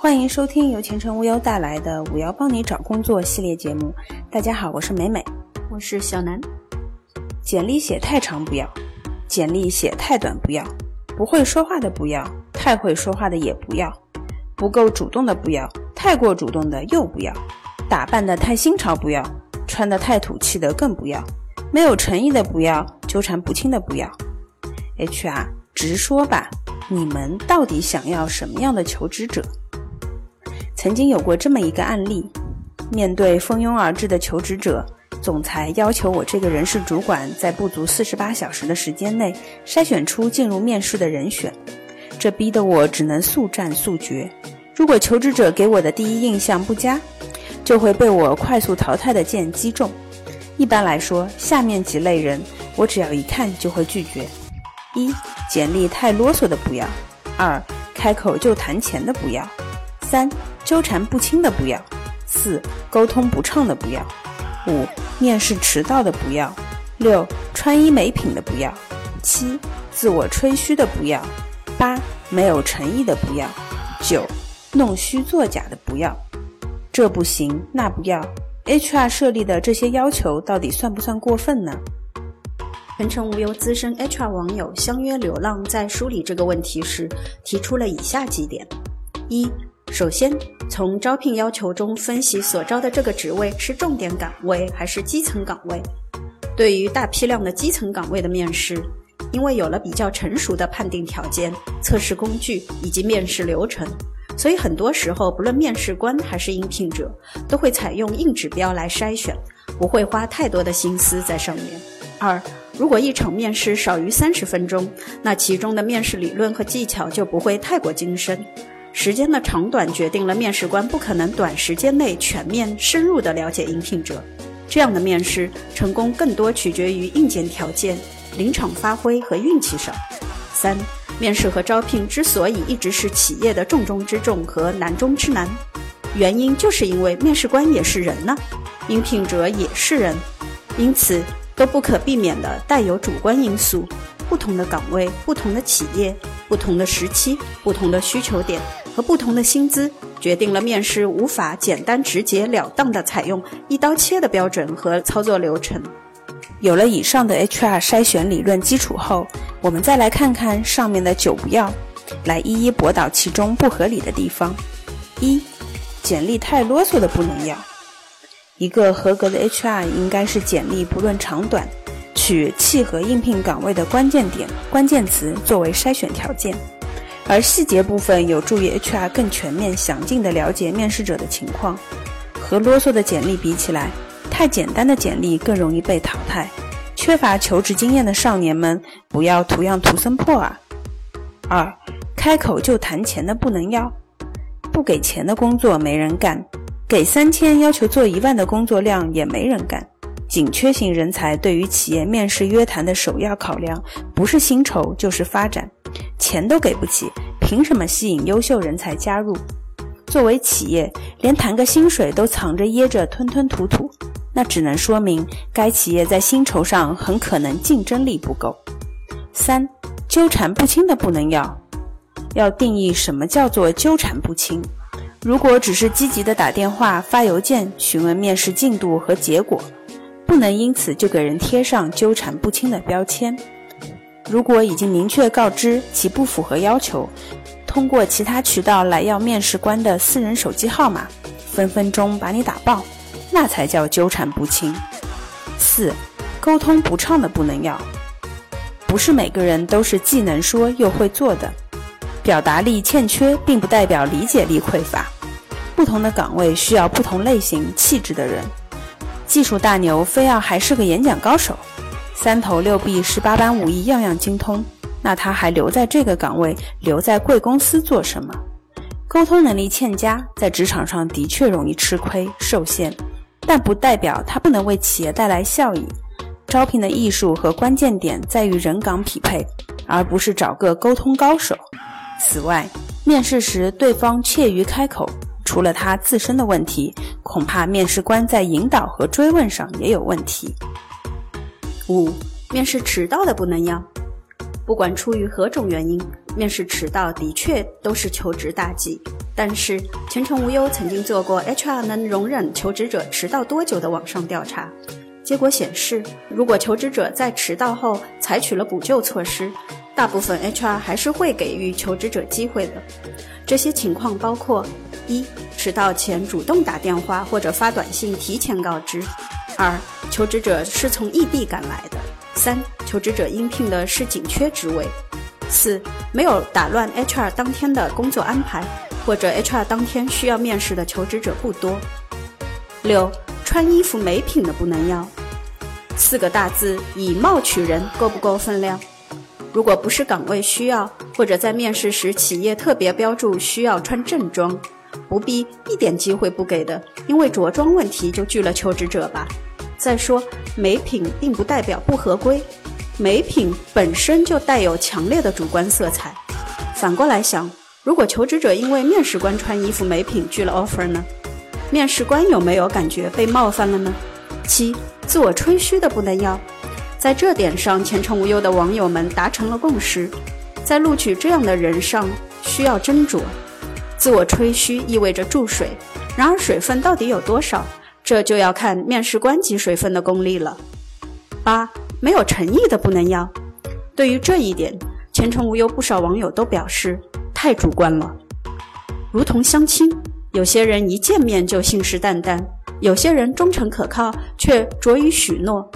欢迎收听由前程无忧带来的“五幺帮你找工作”系列节目。大家好，我是美美，我是小南。简历写太长不要，简历写太短不要，不会说话的不要，太会说话的也不要，不够主动的不要，太过主动的又不要，打扮的太新潮不要，穿的太土气的更不要，没有诚意的不要，纠缠不清的不要。HR，直说吧。你们到底想要什么样的求职者？曾经有过这么一个案例：面对蜂拥而至的求职者，总裁要求我这个人事主管在不足四十八小时的时间内筛选出进入面试的人选，这逼得我只能速战速决。如果求职者给我的第一印象不佳，就会被我快速淘汰的剑击中。一般来说，下面几类人，我只要一看就会拒绝。一、简历太啰嗦的不要；二、开口就谈钱的不要；三、纠缠不清的不要；四、沟通不畅的不要；五、面试迟到的不要；六、穿衣没品的不要；七、自我吹嘘的不要；八、没有诚意的不要；九、弄虚作假的不要。这不行，那不要。HR 设立的这些要求到底算不算过分呢？全程无忧资深 HR 网友相约流浪在梳理这个问题时，提出了以下几点：一、首先从招聘要求中分析所招的这个职位是重点岗位还是基层岗位。对于大批量的基层岗位的面试，因为有了比较成熟的判定条件、测试工具以及面试流程，所以很多时候不论面试官还是应聘者，都会采用硬指标来筛选，不会花太多的心思在上面。二如果一场面试少于三十分钟，那其中的面试理论和技巧就不会太过精深。时间的长短决定了面试官不可能短时间内全面深入地了解应聘者。这样的面试成功更多取决于硬件条件、临场发挥和运气上。三、面试和招聘之所以一直是企业的重中之重和难中之难，原因就是因为面试官也是人呢，应聘者也是人，因此。都不可避免的带有主观因素，不同的岗位、不同的企业、不同的时期、不同的需求点和不同的薪资，决定了面试无法简单直截了当的采用一刀切的标准和操作流程。有了以上的 HR 筛选理论基础后，我们再来看看上面的九不要，来一一驳倒其中不合理的地方。一，简历太啰嗦的不能要。一个合格的 HR 应该是简历不论长短，取契合应聘岗位的关键点、关键词作为筛选条件，而细节部分有助于 HR 更全面、详尽地了解面试者的情况。和啰嗦的简历比起来，太简单的简历更容易被淘汰。缺乏求职经验的少年们，不要图样图森破啊！二，开口就谈钱的不能要，不给钱的工作没人干。给三千要求做一万的工作量也没人干。紧缺型人才对于企业面试约谈的首要考量，不是薪酬就是发展，钱都给不起，凭什么吸引优秀人才加入？作为企业，连谈个薪水都藏着掖着吞吞吐吐，那只能说明该企业在薪酬上很可能竞争力不够。三，纠缠不清的不能要，要定义什么叫做纠缠不清。如果只是积极的打电话、发邮件询问面试进度和结果，不能因此就给人贴上纠缠不清的标签。如果已经明确告知其不符合要求，通过其他渠道来要面试官的私人手机号码，分分钟把你打爆，那才叫纠缠不清。四、沟通不畅的不能要，不是每个人都是既能说又会做的。表达力欠缺，并不代表理解力匮乏。不同的岗位需要不同类型、气质的人。技术大牛非要还是个演讲高手，三头六臂、十八般武艺样样精通，那他还留在这个岗位、留在贵公司做什么？沟通能力欠佳，在职场上的确容易吃亏受限，但不代表他不能为企业带来效益。招聘的艺术和关键点在于人岗匹配，而不是找个沟通高手。此外，面试时对方怯于开口，除了他自身的问题，恐怕面试官在引导和追问上也有问题。五、面试迟到的不能要。不管出于何种原因，面试迟到的确都是求职大忌。但是前程无忧曾经做过 HR 能容忍求职者迟到多久的网上调查，结果显示，如果求职者在迟到后采取了补救措施，大部分 HR 还是会给予求职者机会的。这些情况包括：一、迟到前主动打电话或者发短信提前告知；二、求职者是从异地赶来的；三、求职者应聘的是紧缺职位；四、没有打乱 HR 当天的工作安排。或者 HR 当天需要面试的求职者不多。六，穿衣服没品的不能要。四个大字以貌取人，够不够分量？如果不是岗位需要，或者在面试时企业特别标注需要穿正装，不必一点机会不给的，因为着装问题就拒了求职者吧。再说，没品并不代表不合规，没品本身就带有强烈的主观色彩。反过来想。如果求职者因为面试官穿衣服没品拒了 offer 呢？面试官有没有感觉被冒犯了呢？七，自我吹嘘的不能要。在这点上，前程无忧的网友们达成了共识，在录取这样的人上需要斟酌。自我吹嘘意味着注水，然而水分到底有多少，这就要看面试官及水分的功力了。八，没有诚意的不能要。对于这一点，前程无忧不少网友都表示。太主观了，如同相亲，有些人一见面就信誓旦旦，有些人忠诚可靠却拙于许诺，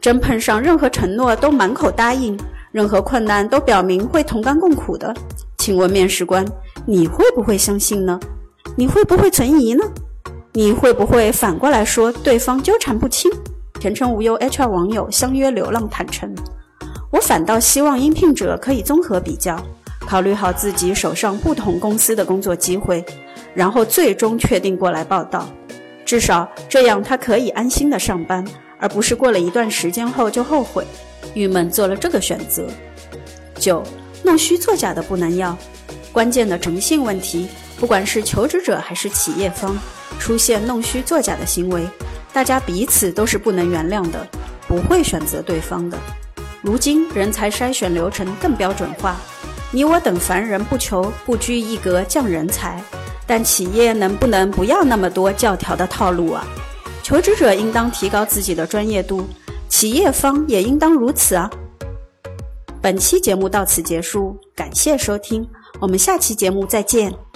真碰上任何承诺都满口答应，任何困难都表明会同甘共苦的，请问面试官，你会不会相信呢？你会不会存疑呢？你会不会反过来说对方纠缠不清？前程无忧 HR 网友相约流浪坦诚，我反倒希望应聘者可以综合比较。考虑好自己手上不同公司的工作机会，然后最终确定过来报道，至少这样他可以安心的上班，而不是过了一段时间后就后悔、郁闷做了这个选择。九，弄虚作假的不能要，关键的诚信问题，不管是求职者还是企业方，出现弄虚作假的行为，大家彼此都是不能原谅的，不会选择对方的。如今人才筛选流程更标准化。你我等凡人不求不拘一格降人才，但企业能不能不要那么多教条的套路啊？求职者应当提高自己的专业度，企业方也应当如此啊。本期节目到此结束，感谢收听，我们下期节目再见。